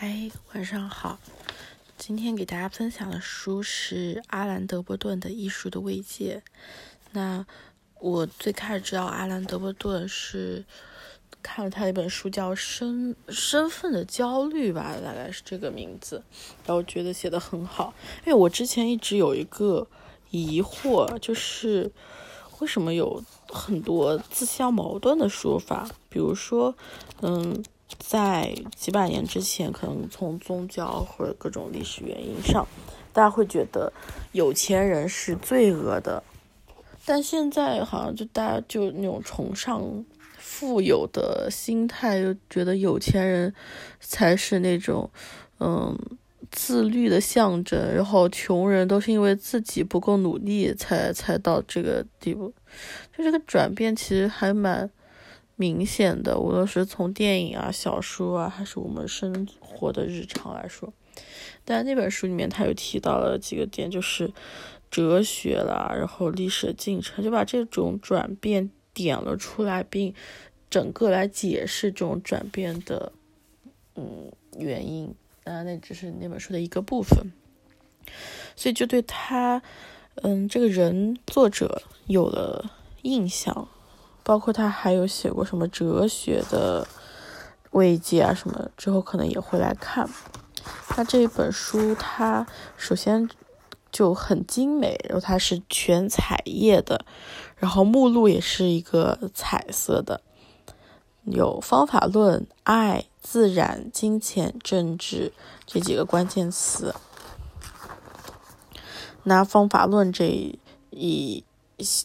嗨，晚上好。今天给大家分享的书是阿兰·德波顿的《艺术的慰藉》。那我最开始知道阿兰·德波顿是看了他一本书，叫《身身份的焦虑》吧，大概是这个名字。然后觉得写的很好，因为我之前一直有一个疑惑，就是为什么有很多自相矛盾的说法，比如说，嗯。在几百年之前，可能从宗教或者各种历史原因上，大家会觉得有钱人是罪恶的。但现在好像就大家就那种崇尚富有的心态，又觉得有钱人才是那种嗯自律的象征，然后穷人都是因为自己不够努力才才到这个地步。就这个转变其实还蛮。明显的，无论是从电影啊、小说啊，还是我们生活的日常来说，但那本书里面他有提到了几个点，就是哲学啦，然后历史的进程，就把这种转变点了出来，并整个来解释这种转变的嗯原因。当然，那只是那本书的一个部分，所以就对他嗯这个人作者有了印象。包括他还有写过什么哲学的慰藉啊什么，之后可能也会来看。那这一本书，它首先就很精美，然后它是全彩页的，然后目录也是一个彩色的，有方法论、爱、自然、金钱、政治这几个关键词。那方法论这一。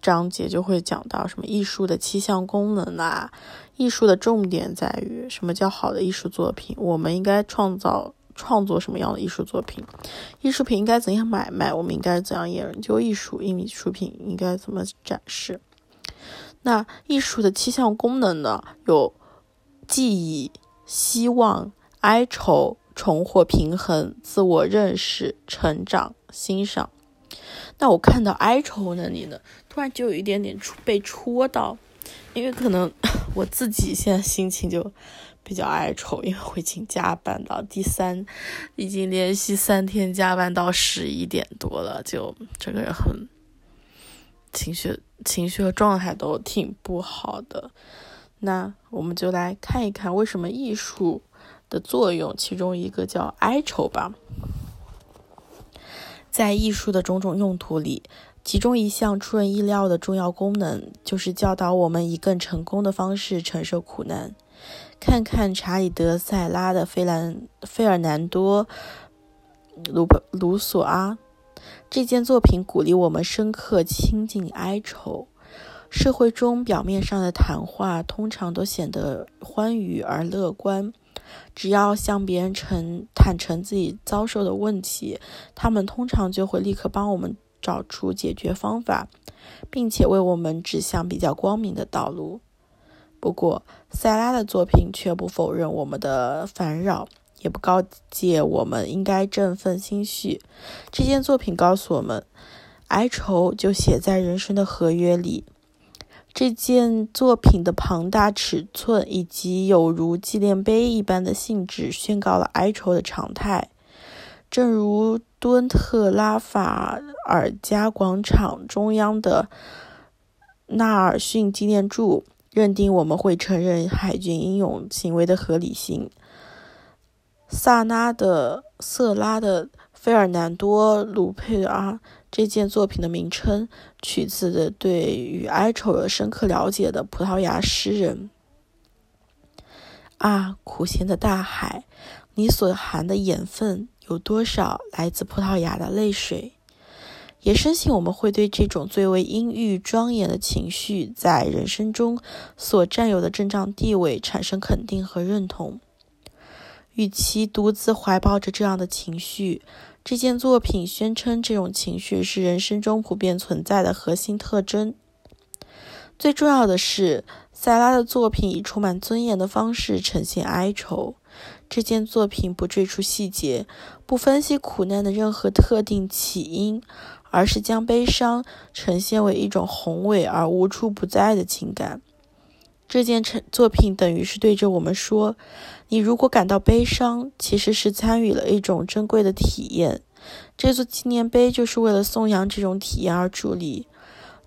章节就会讲到什么艺术的七项功能啊，艺术的重点在于什么叫好的艺术作品，我们应该创造创作什么样的艺术作品，艺术品应该怎样买卖，我们应该怎样研究艺术，艺术品应该怎么展示。那艺术的七项功能呢？有记忆、希望、哀愁、重获平衡、自我认识、成长、欣赏。那我看到哀愁那里呢，突然就有一点点戳被戳到，因为可能 我自己现在心情就比较哀愁，因为我已经加班到第三，已经连续三天加班到十一点多了，就整个人很情绪情绪和状态都挺不好的。那我们就来看一看为什么艺术的作用，其中一个叫哀愁吧。在艺术的种种用途里，其中一项出人意料的重要功能，就是教导我们以更成功的方式承受苦难。看看查理德·塞拉的《费兰费尔南多·卢卢索阿》这件作品，鼓励我们深刻亲近哀愁。社会中表面上的谈话通常都显得欢愉而乐观。只要向别人诚坦诚自己遭受的问题，他们通常就会立刻帮我们找出解决方法，并且为我们指向比较光明的道路。不过，塞拉的作品却不否认我们的烦扰，也不告诫我们应该振奋心绪。这件作品告诉我们，哀愁就写在人生的合约里。这件作品的庞大尺寸以及有如纪念碑一般的性质，宣告了哀愁的常态。正如敦特拉法尔加广场中央的纳尔逊纪念柱认定我们会承认海军英勇行为的合理性。萨拉的瑟拉的费尔南多·鲁佩尔。这件作品的名称取自的对于哀愁有深刻了解的葡萄牙诗人。啊，苦咸的大海，你所含的盐分有多少来自葡萄牙的泪水？也深信我们会对这种最为阴郁庄严的情绪在人生中所占有的正当地位产生肯定和认同。与其独自怀抱着这样的情绪。这件作品宣称，这种情绪是人生中普遍存在的核心特征。最重要的是，塞拉的作品以充满尊严的方式呈现哀愁。这件作品不赘述细节，不分析苦难的任何特定起因，而是将悲伤呈现为一种宏伟而无处不在的情感。这件成作品等于是对着我们说：你如果感到悲伤，其实是参与了一种珍贵的体验。这座纪念碑就是为了颂扬这种体验而伫立。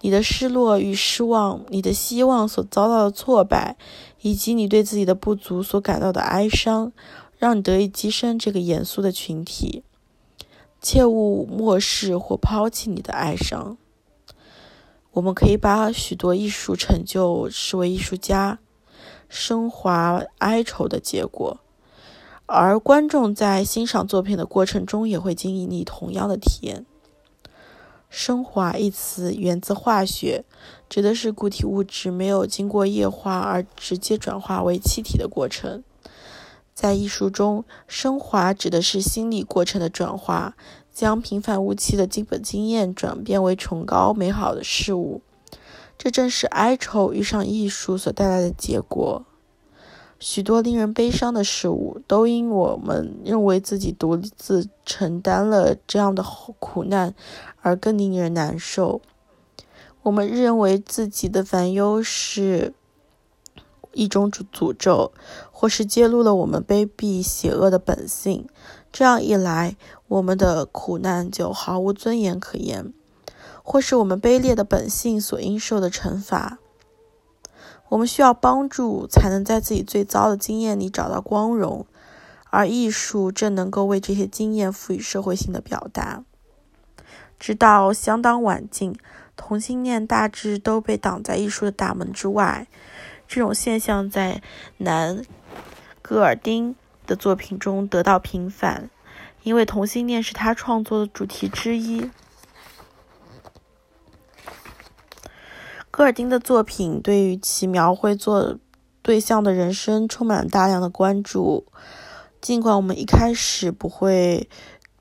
你的失落与失望，你的希望所遭到的挫败，以及你对自己的不足所感到的哀伤，让你得以跻身这个严肃的群体。切勿漠视或抛弃你的哀伤。我们可以把许多艺术成就视为艺术家升华哀愁的结果，而观众在欣赏作品的过程中也会经历同样的体验。升华一词源自化学，指的是固体物质没有经过液化而直接转化为气体的过程。在艺术中，升华指的是心理过程的转化，将平凡无奇的基本经验转变为崇高美好的事物。这正是哀愁遇上艺术所带来的结果。许多令人悲伤的事物，都因我们认为自己独自承担了这样的苦难，而更令人难受。我们认为自己的烦忧是一种诅诅咒，或是揭露了我们卑鄙邪恶的本性。这样一来，我们的苦难就毫无尊严可言，或是我们卑劣的本性所应受的惩罚。我们需要帮助，才能在自己最糟的经验里找到光荣，而艺术正能够为这些经验赋予社会性的表达。直到相当晚近，同性恋大致都被挡在艺术的大门之外。这种现象在南戈尔丁的作品中得到平反，因为同性恋是他创作的主题之一。戈尔丁的作品对于其描绘作对象的人生充满了大量的关注，尽管我们一开始不会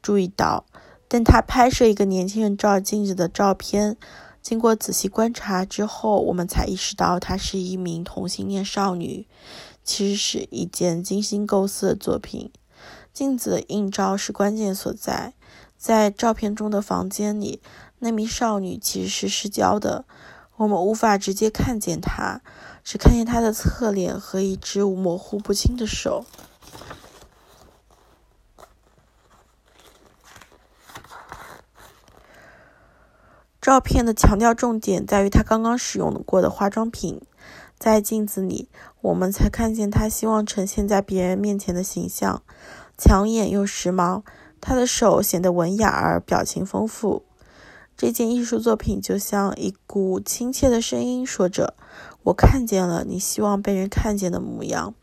注意到，但他拍摄一个年轻人照镜子的照片，经过仔细观察之后，我们才意识到她是一名同性恋少女。其实是一件精心构思的作品。镜子的映照是关键所在，在照片中的房间里，那名少女其实是失焦的。我们无法直接看见她，只看见她的侧脸和一只模糊不清的手。照片的强调重点在于她刚刚使用过的化妆品。在镜子里，我们才看见她希望呈现在别人面前的形象，抢眼又时髦。他的手显得文雅而表情丰富。这件艺术作品就像一股亲切的声音，说着：“我看见了你希望被人看见的模样，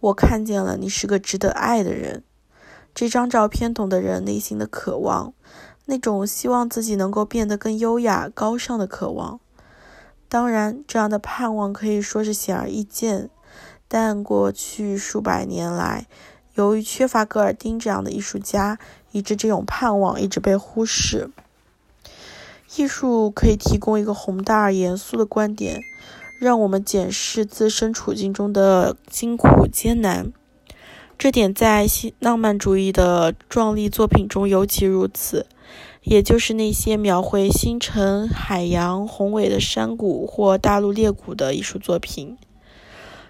我看见了你是个值得爱的人。”这张照片懂得人内心的渴望，那种希望自己能够变得更优雅、高尚的渴望。当然，这样的盼望可以说是显而易见，但过去数百年来，由于缺乏戈尔丁这样的艺术家，以致这种盼望一直被忽视。艺术可以提供一个宏大而严肃的观点，让我们检视自身处境中的辛苦艰难。这点在新浪漫主义的壮丽作品中尤其如此，也就是那些描绘星辰、海洋、宏伟的山谷或大陆裂谷的艺术作品。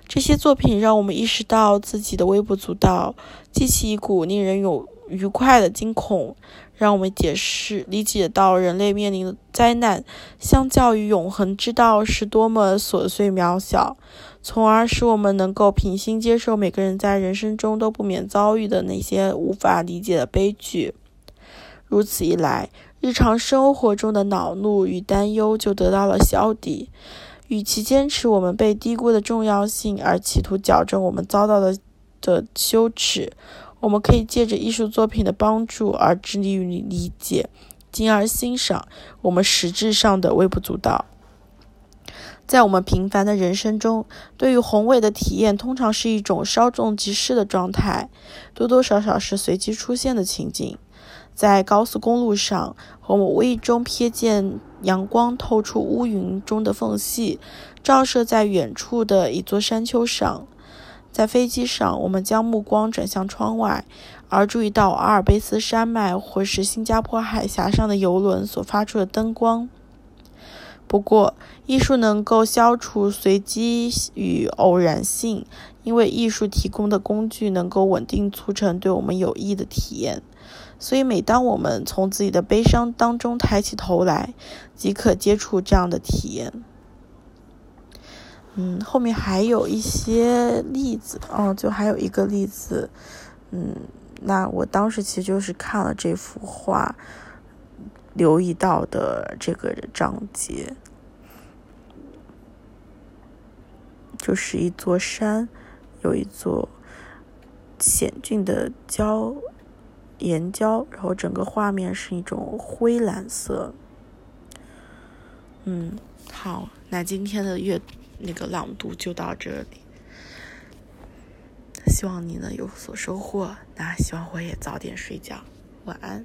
这些作品让我们意识到自己的微不足道，激起一股令人有愉快的惊恐。让我们解释理解到人类面临的灾难，相较于永恒之道是多么琐碎渺小，从而使我们能够平心接受每个人在人生中都不免遭遇的那些无法理解的悲剧。如此一来，日常生活中的恼怒与担忧就得到了消底。与其坚持我们被低估的重要性，而企图矫正我们遭到的的羞耻。我们可以借着艺术作品的帮助而致力于理解，进而欣赏我们实质上的微不足道。在我们平凡的人生中，对于宏伟的体验通常是一种稍纵即逝的状态，多多少少是随机出现的情景。在高速公路上，我无意中瞥见阳光透出乌云中的缝隙，照射在远处的一座山丘上。在飞机上，我们将目光转向窗外，而注意到阿尔卑斯山脉或是新加坡海峡上的游轮所发出的灯光。不过，艺术能够消除随机与偶然性，因为艺术提供的工具能够稳定促成对我们有益的体验。所以，每当我们从自己的悲伤当中抬起头来，即可接触这样的体验。嗯，后面还有一些例子，哦，就还有一个例子，嗯，那我当时其实就是看了这幅画，留意到的这个章节，就是一座山，有一座险峻的礁。岩礁，然后整个画面是一种灰蓝色。嗯，好，那今天的阅那个朗读就到这里，希望你能有所收获。那希望我也早点睡觉，晚安。